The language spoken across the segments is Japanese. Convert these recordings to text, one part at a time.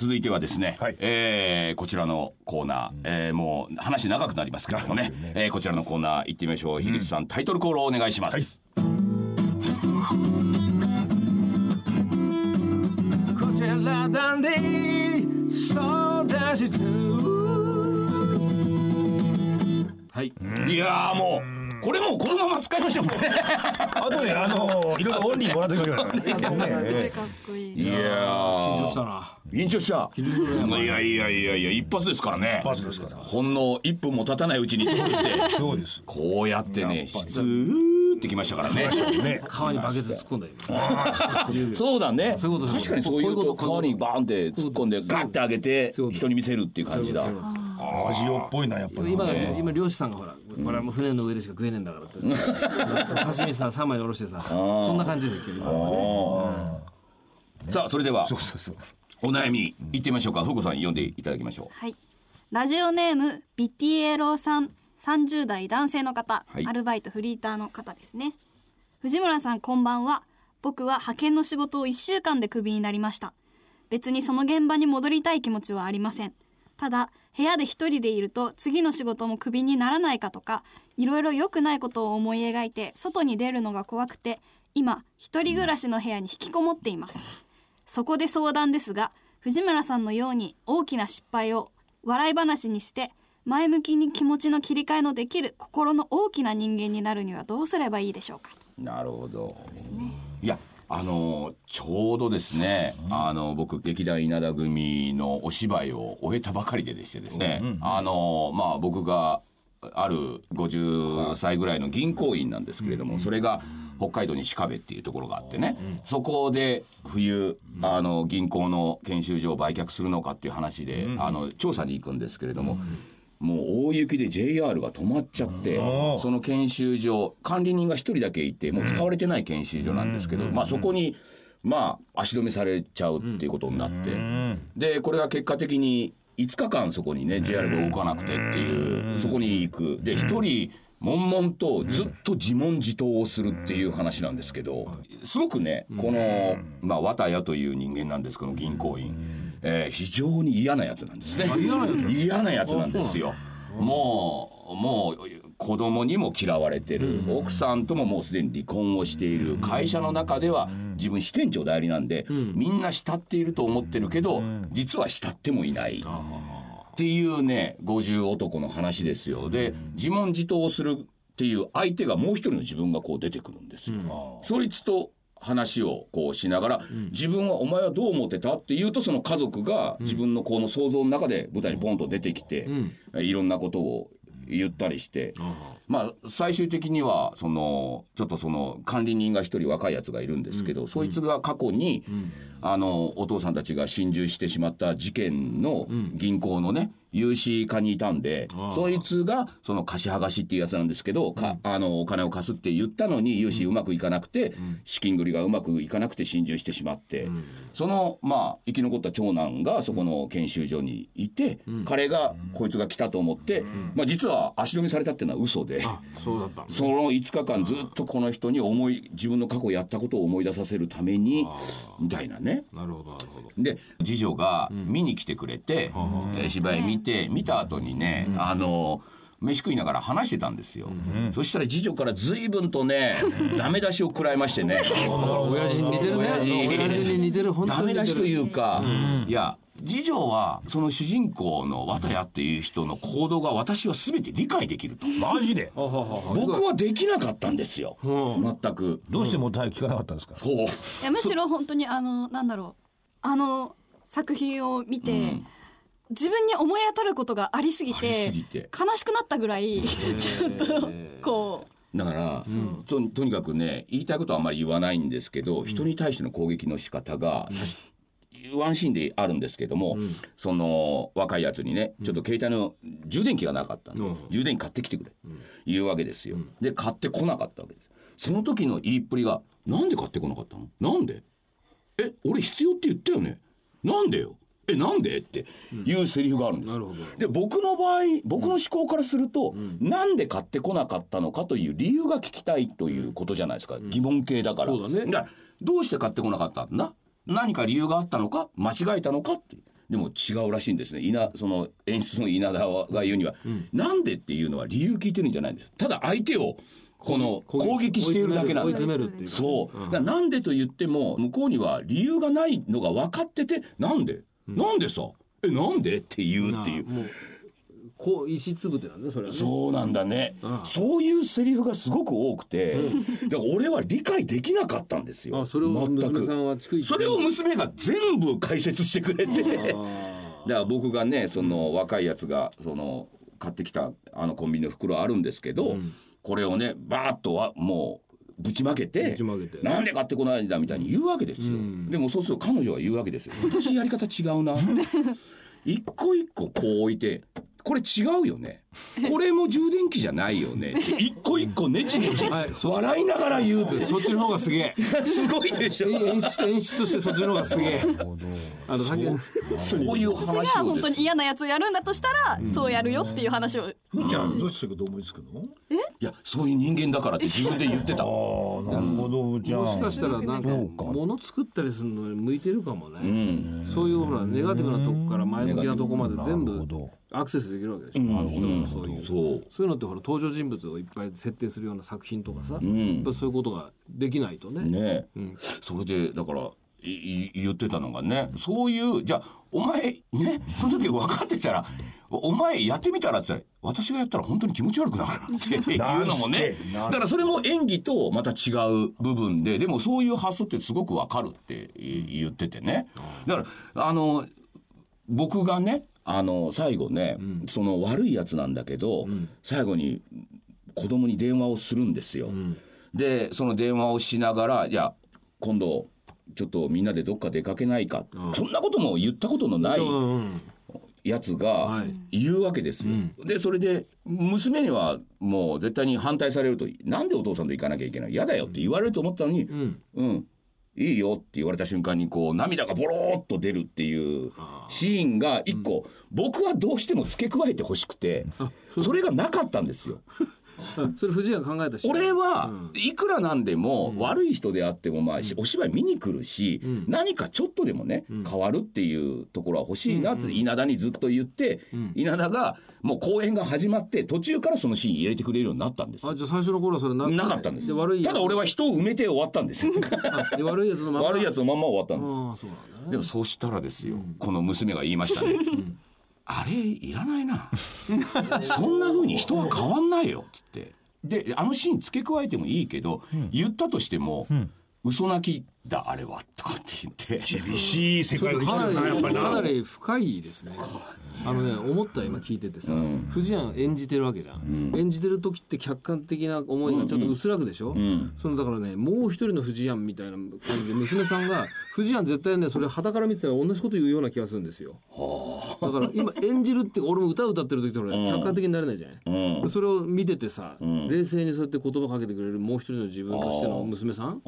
続いてはですね、はい。えーこちらのコーナー、えーもう話長くなりますけれどもね。えーこちらのコーナー行ってみましょう。樋口さん、タイトルコールをお願いします、こちらダンディ相談室はい。いやーもうこれもうこのまま使いましょう。あとねあのいろいろオンリーもらってくれるから いい。いや緊張ーしたな。緊張した。いやいやいやいや一発ですからね。一発ですから。ほんの1分も経たないうちに作って。そうです。こうやってね質ーってきましたからね。ね。川にバケツ突っ込んだよ。そうだね。そういうこと確かにそういうとこと川にバーンって突っ込んでガッて上げて人に見せるっていう感じだ。味をっぽいなやっぱり。今今漁師さんがほらこれはもう船の上でしか食えねえんだからって。刺身さ3枚におろしてさそんな感じですけど今はねさあそれではそうそうそう。お悩みいってみましょうか。ふうこさん読んでいただきましょはい。ラジオネームビティエロさん、30代男性の方、はい。アルバイトフリーターの方ですね。藤村さんこんばんは。僕は派遣の仕事を1週間でクビになりました。別にその現場に戻りたい気持ちはありません。ただ部屋で一人でいると次の仕事もクビにならないかとかいろいろ良くないことを思い描いて外に出るのが怖くて今一人暮らしの部屋に引きこもっています。そこで相談ですが藤村さんのように大きな失敗を笑い話にして前向きに気持ちの切り替えのできる心の大きな人間になるにはどうすればいいでしょうか。うなるほど。いやあのちょうどですね、あの僕劇団稲田組のお芝居を終えたばかりででしてですね、あのまあ僕がある50歳ぐらいの銀行員なんですけれども、それが北海道に鹿部っていうところがあってね、そこで冬あの銀行の研修所を売却するのかっていう話で、あの調査に行くんですけれども。もう大雪で JR が止まっちゃって、その研修所管理人が一人だけいてもう使われてない研修所なんですけど、まあそこにまあ足止めされちゃうっていうことになって、でこれが結果的に5日間そこにね JR が動かなくてっていうそこに行く。で一人悶々とずっと自問自答をするっていう話なんですけどすごくねこのまあ綿谷という人間なんですけど銀行員、えー非常に嫌なやつなんですね。嫌なやつ嫌なんですよ。もうもう子供にも嫌われてる。奥さんとももうすでに離婚をしている。会社の中では自分支店長代理なんでみんな慕っていると思ってるけど実は慕ってもいない。っていうね50男の話ですよ。で自問自答をするっていう相手がもう一人の自分がこう出てくるんですよ。そいつと話をこうしながら、自分はお前はどう思ってたって言うとその家族が自分のこの想像の中で舞台にポンと出てきて、いろんなことを言ったりして、まあ最終的にはそのちょっとその管理人が一人若いやつがいるんですけど、そいつが過去に、あのお父さんたちが心中してしまった事件の銀行のね融資課にいたんで、そいつがその貸し剥がしっていうやつなんですけど、かあのお金を貸すって言ったのに融資うまくいかなくて、資金繰りがうまくいかなくて心中してしまって、そのまあ生き残った長男がそこの研修所にいて、彼がこいつが来たと思って、まあ実は足止めされたっていうのは嘘で。あそうだったその5日間ずっとこの人に思い自分の過去やったことを思い出させるためにみたいなね。なるほどなるほど。で次女が見に来てくれて、え芝居見て見た後にね、あの飯食いながら話してたんですよ、そしたら次女から随分とねダメ出しを食らいましてね。親父に似てるね。親父に似てる。本当ダに似てる。メ出しというか、いや次女はその主人公の綿谷っていう人の行動が私は全て理解できると。マジで？僕はできなかったんですよ、全く。どうしても聞かなかったんですか？いやむしろ本当にあのなんだろう。あの作品を見て、自分に思い当たることがありすぎてすぎて。悲しくなったぐらいちょっとこう。だから、ととにかくね言いたいことはあんまり言わないんですけど、人に対しての攻撃の仕方が、ワンシーンであるんですけども、その若いやつにねちょっと携帯の充電器がなかったんで、充電器買ってきてくれ、言うわけですよ、で買ってこなかったわけです。その時の言いっぷりが「なんで買ってこなかったの？なんで？え俺必要って言ったよね？なんでよ？えなんで？っていうセリフがあるんです、なるほど。で僕の場合僕の思考からすると、なんで買ってこなかったのかという理由が聞きたいということじゃないですか、疑問形だから。そうだね。からどうして買ってこなかったんだ？何か理由があったのか間違えたのかって。でも違うらしいんですね。稲その演出の稲田が言うには、なんでっていうのは理由聞いてるんじゃないんです。ただ相手をこの攻撃しているだけなんです。そう、だなんでと言っても向こうには理由がないのが分かっててなんで、なんでさ？えなんで？って言うっていうこう石つぶてなんだねそれはね。そうなんだね、そういうセリフがすごく多くて、だから俺は理解できなかったんですよ。あそれを全娘さんはく逐一それを娘が全部解説してくれて。だから僕がねその若いやつがその買ってきたあのコンビニの袋あるんですけど、これをねバーッとはもうぶちまけてぶちまけて。なんで買ってこないんだみたいに言うわけですよ、でもそうすると彼女は言うわけですよ。私やり方違うな。一個一個こう置いてこれ違うよね。これも充電器じゃないよね。一個一個ねちねちはいそ笑いながら言うってそっちの方がすげえ。すごいでしょ。演出演出としてそっちの方がすげえ。あの先そう。いうそれが話を本当に嫌なやつをやるんだとしたら、そうやるよっていう話を。ふーちゃんどうしてそう思いつくの？いやそういう人間だからって自分で言ってた。ああなるほどふーちゃんもしかしたらなんか物作ったりするのに向いてるかもね、そういうほらネガティブなとこから前向きなとこまで全部アクセスできるわけでしょ、人のそういうそうそういうのってほら登場人物をいっぱい設定するような作品とかさ、やっぱそういうことができないとね。ね、それでだからいい言ってたのがね、そういうじゃあお前ねその時分かってたらお前やってみたらって言ったら私がやったら本当に気持ち悪くなるっていうのもね。だからそれも演技とまた違う部分ででもそういう発想ってすごく分かるって言っててね。だからあの僕がねあの最後ね、その悪いやつなんだけど、最後に子供に電話をするんですよ。でその電話をしながら「いや今度ちょっとみんなでどっか出かけないか」そんなことも言ったことのないうんやつがはい。言うわけですよ。でそれで娘にはもう絶対に反対されると「なんでお父さんと行かなきゃいけない？嫌だよ」って言われると思ったのに「うん、いいよ」って言われた瞬間にこう涙がボローっと出るっていうシーンが一個僕はどうしても付け加えてほしくてそれがなかったんですよ。それ藤井が考えたし俺はいくらなんでも悪い人であってもまあお芝居見に来るし何かちょっとでもね変わるっていうところは欲しいなって稲田にずっと言って稲田がもう公演が始まって途中からそのシーン入れてくれるようになったんですあじゃあ最初の頃はそれななかったんですで悪いただ俺は人を埋めて終わったんです悪いやつのまま。悪いやつのまんま終わったんですでもそうしたらですよ、この娘が言いましたね。あれいらないな。そんな風に人は変わんないよっつって。であのシーン付け加えてもいいけど、言ったとしても、嘘泣きだあれはとかって言って。厳しい世界を生きかなてるなやっぱりかなり深いですね。あのね思った今聞いててさ、藤庵演じてるわけじゃん、演じてる時って客観的な思いがちょっと薄らぐでしょ、そのだからねもう一人の藤庵みたいな感じで娘さんが藤庵絶対ねそれ肌から見てたら同じこと言うような気がするんですよ。だから今演じるって俺も歌歌ってる時って俺客観的になれないじゃない、それを見ててさ、冷静にそうやって言葉かけてくれるもう一人の自分としての娘さん？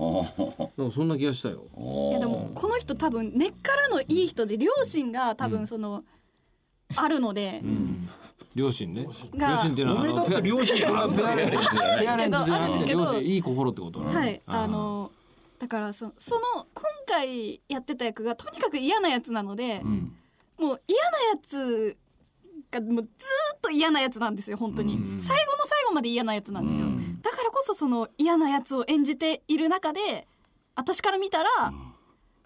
なんかそんな気がしたよ。いやでもこの人多分根っからのいい人で両親が多分その、あるので、両親ね。が両親っていうのはあの俺だって両親あるんですけどいい心ってことはい。あのだからそその今回やってた役がとにかく嫌なやつなので、もう嫌なやつがもうずーっと嫌なやつなんですよ本当に、最後の最後まで嫌なやつなんですよ、だからこそその嫌なやつを演じている中で私から見たら、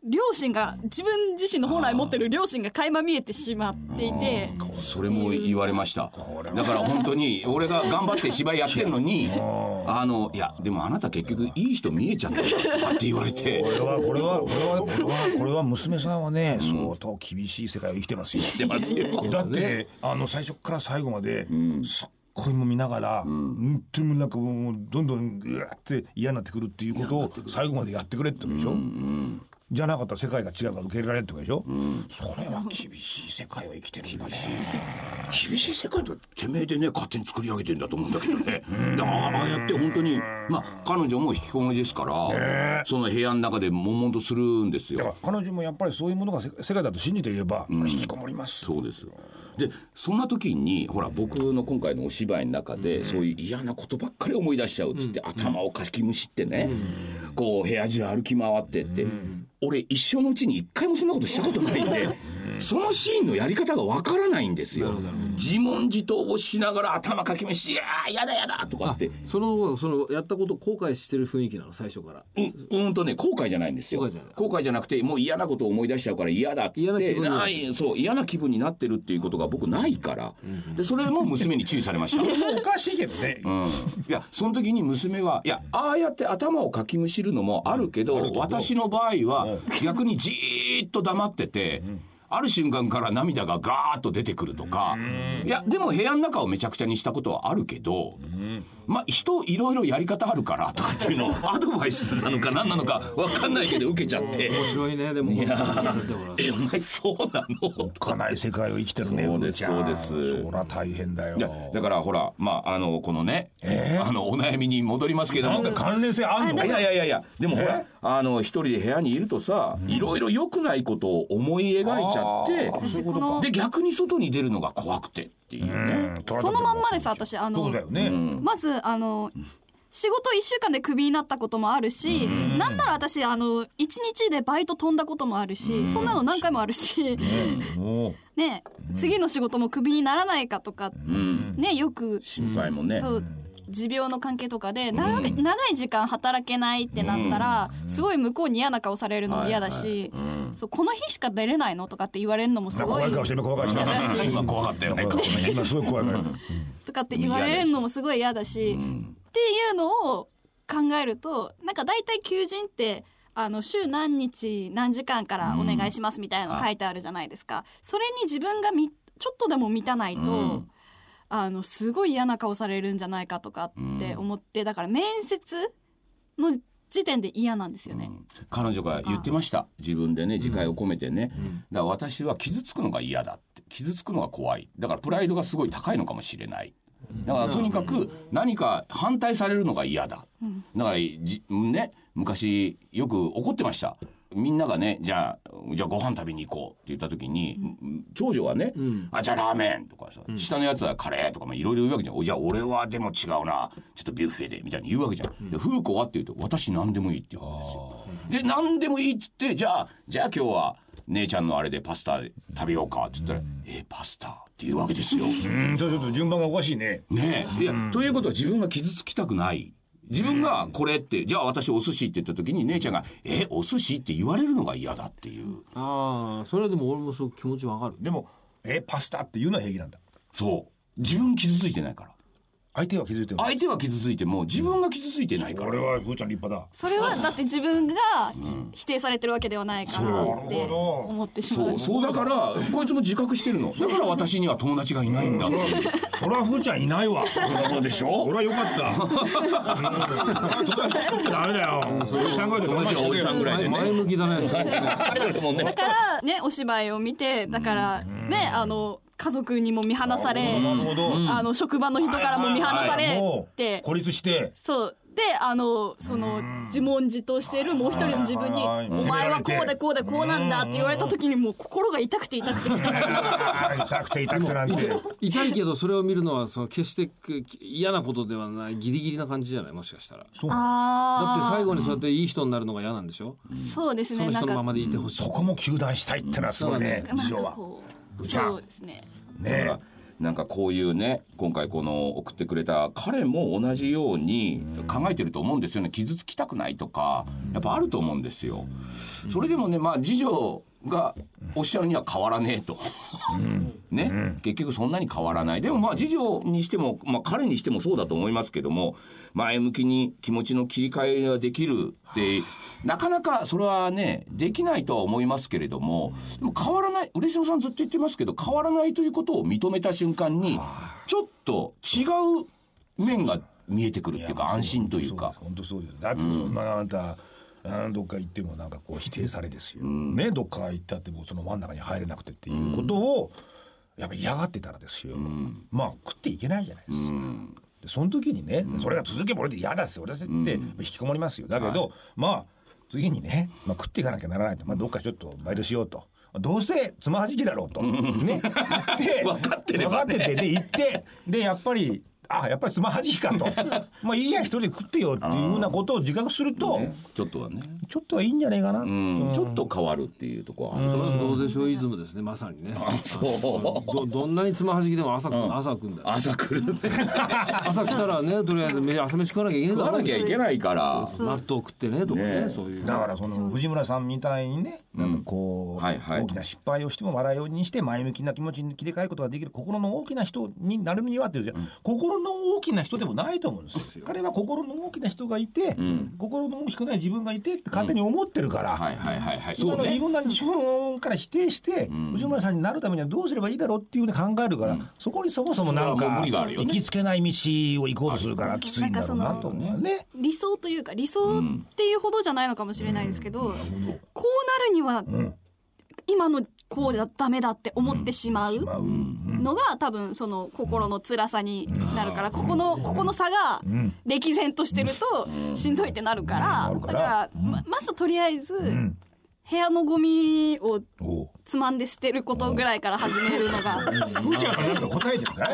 両親が自分自身の本来持ってる両親が垣間見えてしまっていて。それも言われました。だから本当に俺が頑張って芝居やってんのに あのいやでもあなた結局いい人見えちゃったよとかって言われて。これはこれはこれはこれはこれは娘さんはね相当厳しい世界を生きてますよ。してますよ。だってあの最初から最後まで、そっこいも見ながら、本当になんかもうどんどんぐわって嫌になってくるっていうことを最後までやってくれってことでしょ、じゃなかったら世界が違うから受け入れられるってことでしょ、それは厳しい世界を生きてるんだね。厳しい世界とてめえでね勝手に作り上げてんだと思うんだけどね。でああやって本当にまあ彼女も引きこもりですからその部屋の中で悶々とするんですよ。彼女もやっぱりそういうものが世世界だと信じて言えば、引きこもります。そうですでそんな時にほら僕の今回のお芝居の中で、そういう嫌なことばっかり思い出しちゃうっつって、頭をかきむしってね、こう部屋中歩き回ってって、俺一生のうちに一回もそんなことしたことないんで。そのシーンのやり方がわからないんですよ。自問自答をしながら頭かきめし「いやーやだやだ」とかあって。そのそのやったことを後悔してる雰囲気なの最初から。うんうんとね後悔じゃないんですよ。後悔じゃない。後悔じゃなくてもう嫌なことを思い出しちゃうから嫌だっつって嫌な気分になる。ないそう嫌な気分になってるっていうことが僕ないから、でそれも娘に注意されました。おかしいけどね、うん、いやその時に娘はいやああやって頭をかきむしるのもあるけど私の場合は逆にじーっと黙ってて。ある瞬間から涙がガーッと出てくるとか。いやでも部屋の中をめちゃくちゃにしたことはあるけどまあ人いろいろやり方あるからとかっていうのを アドバイスなのか何なのか分かんないけど受けちゃって。面白いねでも。いやえお前そうなの？かない世界を生きてるねそうですそうです。そりゃ大変だよ。いやだからほらまああのこのね、あのお悩みに戻りますけども。なんか関連性あんの？いやいやいやいやでも。ほらあの一人で部屋にいるとさ、いろいろ良くないことを思い描いちゃってで逆に外に出るのが怖くてっていうね。そのまんまです私。あそのうだよね、まずあの仕事1週間でクビになったこともあるし、なんなら私あの1日でバイト飛んだこともあるし、そんなの何回もあるし、ね次の仕事もクビにならないかとか、ねよく心配もね。そう持病の関係とかで長い長い時間働けないってなったら、すごい向こうに嫌な顔されるのも嫌だし、そうこの日しか出れないのとかって言われるのもすごい。怖い今怖かったよ。ね。今すごい怖い怖いとかって言われるのもすごい嫌だし、っていうのを考えるとなんか大体求人ってあの週何日何時間からお願いしますみたいなの書いてあるじゃないですか。それに自分がみちょっとでも満たないと、あのすごい嫌な顔されるんじゃないかとかって思ってだから面接の時点で嫌なんですよね。彼女が言ってました。自分でね自戒を込めてね、だから私は傷つくのが嫌だって。傷つくのが怖い。だからプライドがすごい高いのかもしれない。だからとにかく何か反対されるのが嫌だ。だからじね昔よく怒ってましたみんながねじゃあじゃあご飯食べに行こうって言った時に、長女はね、あじゃあラーメンとかさ、下のやつはカレーとかまあいろいろ言うわけじゃん。おじゃあ俺はでも違うなちょっとビュッフェでみたいに言うわけじゃん、で風子はって言うと私何でもいいって言うんですよ。で何でもいいっつってじゃあじゃあ今日は姉ちゃんのあれでパスタ食べようかって言ったら「えパスタ?」って言うわけですよ。うんちょちょっと順番がおかしいね。ねえ。いやということは自分が傷つきたくない自分がこれってじゃあ私お寿司って言った時に姉ちゃんが「えお寿司?」って言われるのが嫌だっていう。ああそれはでも俺もそう気持ちわかる。でもえパスタっていうのは平気なんだ。そう。自分傷ついてないから相手は気づいてる。相手は傷ついても自分が傷ついてないから。俺はふーちゃん立派だ。それはだって自分が否定されてるわけではないからって思ってしまう。そうそうだからこいつも自覚してるの。だから私には友達がいないんだ。ってそれはふーちゃんいないわ。そうでしょ？俺はよかった。うん。友達作っちゃダメだよ。おじさんぐらいで我慢しておじさんぐらいでね。前向きだね。だからねお芝居を見てだからねあの家族にも見放されあの職場の人からも見放されもて。う孤立して。そう。であのその自問自答しているもう一人の自分に「はいはいお前はこうでこうでこうなんだ」って言われた時にもう心が痛くて痛くて。しかな痛くて痛くてなんて。痛いけどそれを見るのはその決して嫌なことではないギリギリな感じじゃない？もしかしたら。だってあ最後にそうやっていい人になるのが嫌なんでしょ？ーそうですそのねなんか人のままでいてほしい。そこも糾弾したいってのはすごいねなん事情はそうですね。だからなんかこういうね今回この送ってくれた彼も同じように考えてると思うんですよね。傷つきたくないとかやっぱあると思うんですよ。それでもねまあ次女がおっしゃるには変わらねえと、ね、結局そんなに変わらない。でもまあ次女にしても、まあ、彼にしてもそうだと思いますけども前向きに気持ちの切り替えができるってなかなかそれはねできないとは思いますけれどもでも変わらない嬉野さんずっと言ってますけど変わらないということを認めた瞬間にちょっと違う面が見えてくるっていうか安心というか。本当そうです。だってそんなあんたあどっか行ってもなんかこう否定されですよ、ねどっか行ったってもその真ん中に入れなくてっていうことをやっぱ嫌がってたらですよ、まあ食っていけないじゃないですか。でその時にね、それが続けば俺で嫌だっすよ俺だって引きこもりますよ。だけど、まあ次にね、まあ、食っていかなきゃならないと、まあ、どっかちょっとバイトしようと。どうせつまはじきだろうと、ね、言って 分かってればね。分かっててで行ってでやっぱりあやっぱりつまはじきかと。まあいいや一人で食ってよっていうようなことを自覚すると、ねちょっとはね。ちょっとはいいんじゃないかな、うん。ちょっと変わるっていうところはそれはどうでしょうイズムですねまさにね。そう。どどんなにつまはじきでも朝,、朝食うんだよ。朝来る 朝来たらねとりあえずめ 朝飯食わなきゃいけない食わなきゃいけないから。納豆食ってねとかねねそういう。だからその藤村さんみたいにね、なんかこう、はいはい。大きな失敗をしても笑いようにして前向きな気持ちに切り替えることができる心の大きな人になるにはっていうじゃ、心の大きな人でもないと思うんですよ。彼は心の大きな人がいて、心の大きくない自分がいてって勝手に思ってるから。はいはいはいはいその自分の自分から否定して、藤村さんになるためにはどうすればいいだろうっていうふうに考えるから、そこにそもそもなんか行きつけない道を行こうとするからきついんだろうなと思うね。理想というか理想っていうほどじゃないのかもしれないですけど、こうなるには、今のこうじゃダメだって思ってしまう。まあうんのが多分その心の辛さになるからここのここの差が歴然としてるとしん。どいってなるからだからままずとりあえず部屋のゴミをつまんで捨てることぐらいから始めるのが。ふーちゃんがなんか答えてるか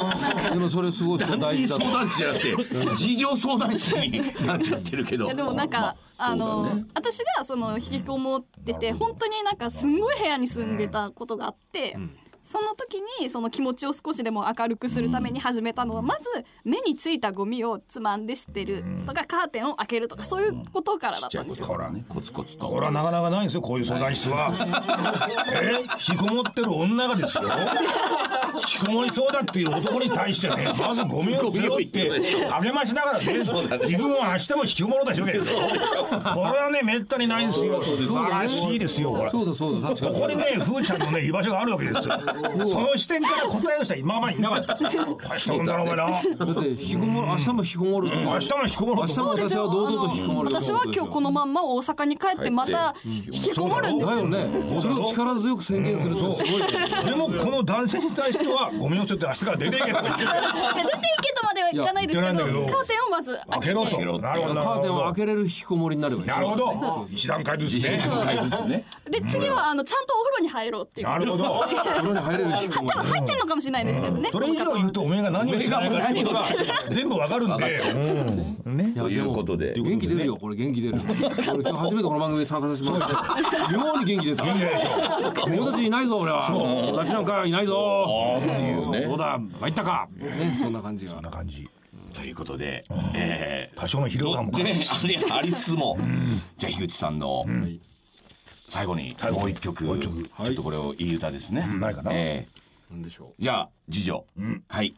いでもそれすごい大事だと相談室じゃなくて事情相談室になっちゃってるけど。いやでもなんかあの、私がその引きこもってて本当になんかすんごい部屋に住んでたことがあって、その時にその気持ちを少しでも明るくするために始めたのはまず目についたゴミをつまんで捨てるとかカーテンを開けるとかそういうことからだちったんですよ。ことからねコツコツと。これはなかなかないんですよこういう相談室は。え？引きこもってる女がですよ？引きこもりそうだっていう男に対してね まずゴミを捨てようって。励ましながらね自分は明日も引きこもろうとしてるわけですよ。これはねめったにないんですよ。素晴らしいですよこれ。そうだそうだ確かに。ここにね、ふーちゃんのね、居場所があるわけですよ。その視点から答えをした今までいなかった。大したもんだな、お前な。だってこもる明日も引きこもると明日も引きこもろうと明日も私は堂々と引きこもる私は今日このまんま大阪に帰ってまた引きこもるんですだよね。それを力強く宣言するとすごいよ。でもこの男性に対してはゴミを捨てて明日から出ていけ出ていけとまではいかないですけどカーテンをまず開けろと。なるほど。カーテンを開なけれる引きこもりになるわけるほど。一段階ずつね。1回ずつね。で次はあのちゃんとお風呂に入ろうっていう。なるほど。風呂に入れる引きこもり多分入ってんのかもしれないですけどね。それ以上言うとおめえが何をしないかっていうことが全部わかるんで。う。ん。ね。ということで。元気出るよこれ元気出る。俺今日初めてこの番組に参加させてもらって妙に元気出たいいでしょ。友達いないぞ俺は。友達なんかいないぞ。っていうねどう。だ参ったか。ねそんな感じが。こんな感じ。ということでえー多少の疲労感も。でありつつも。じゃあ樋口さんのはい最後に後もう一曲もう一曲。ちょっとこれをいい歌ですね。ないかな。えなんでしょーじゃあ次女。はい。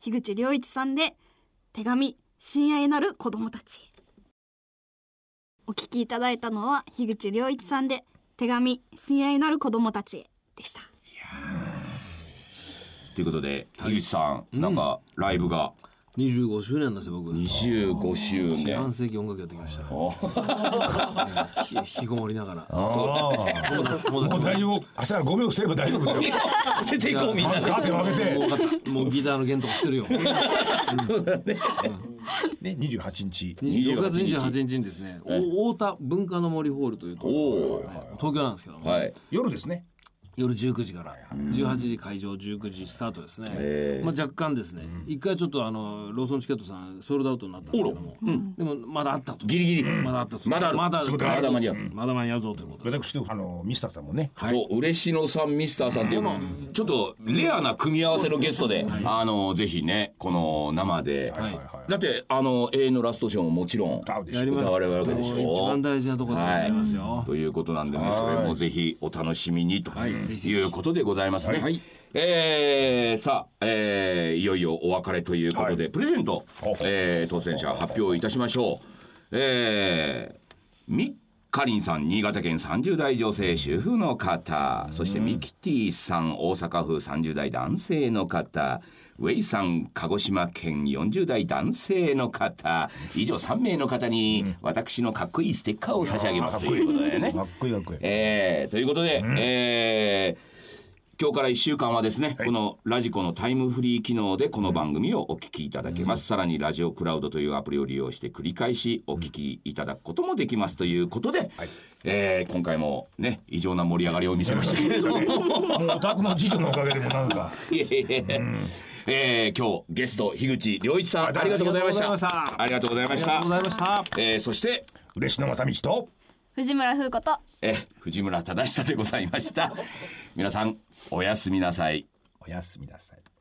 樋口良一さんで手紙親愛なる子供たち。お聞きいただいたのは樋口良一さんで手紙親愛なる子供たち。でした。ということで樋口さんなんかライブがう25周年なんですよ僕。25周年。半世紀音楽やってきました。お ひ引きこもりながら。もう達大丈夫。明日からゴミを捨てれば大丈夫だよ。捨てていこうみんなで。カーテンを開けて。もうギターの弦とかしてるよ。ね、二十八日。6月28日。にですね。お太田文化の森ホールというところおお東京なんですけども。はい。夜ですね。夜19時から。18時会場19時スタートですね、まあ、若干ですね。一回ちょっとあのローソンチケットさんソールドアウトになったんですけども、でもまだあったと。ギリギリ。まだあったと。まだある。まだまだ間に合うまだ間に合うぞということで。私とあのミスターさんもね。そう嬉野さんミスターさんっていうの。ちょっとレアな組み合わせのゲストであのぜひねこの生で。はい。だってあの永遠のラストショーももちろん歌われるわけでしょ。一番大事なところでございますよ、ということなんでねそれもぜひお楽しみにと。はいいうことでございますね。はいえーさあ、えーいよいよお別れということで、プレゼントえー当選者発表いたしましょう。えーみっかりんさん新潟県30代女性主婦の方。そしてミキティさん大阪府30代男性の方ウェイさん鹿児島県40代男性の方。以上3名の方に私のかっこいいステッカーを差し上げますということでね。かっこいいかっこいい。えーということで、えー今日から1週間はですね、このラジコのタイムフリー機能でこの番組をお聞きいただけます、さらにラジオクラウドというアプリを利用して繰り返しお聞きいただくこともできますということで、えー今回もね異常な盛り上がりを見せましたけれども。もうお宅の次女のおかげでもなんか。いやいやいやえー、今日ゲスト樋口良一さんありがとうございました。ありがとうございました。ありがとうございました。えー、そして嬉野正道と藤村風子と。え藤村忠久でございました。皆さんおやすみなさい。おやすみなさい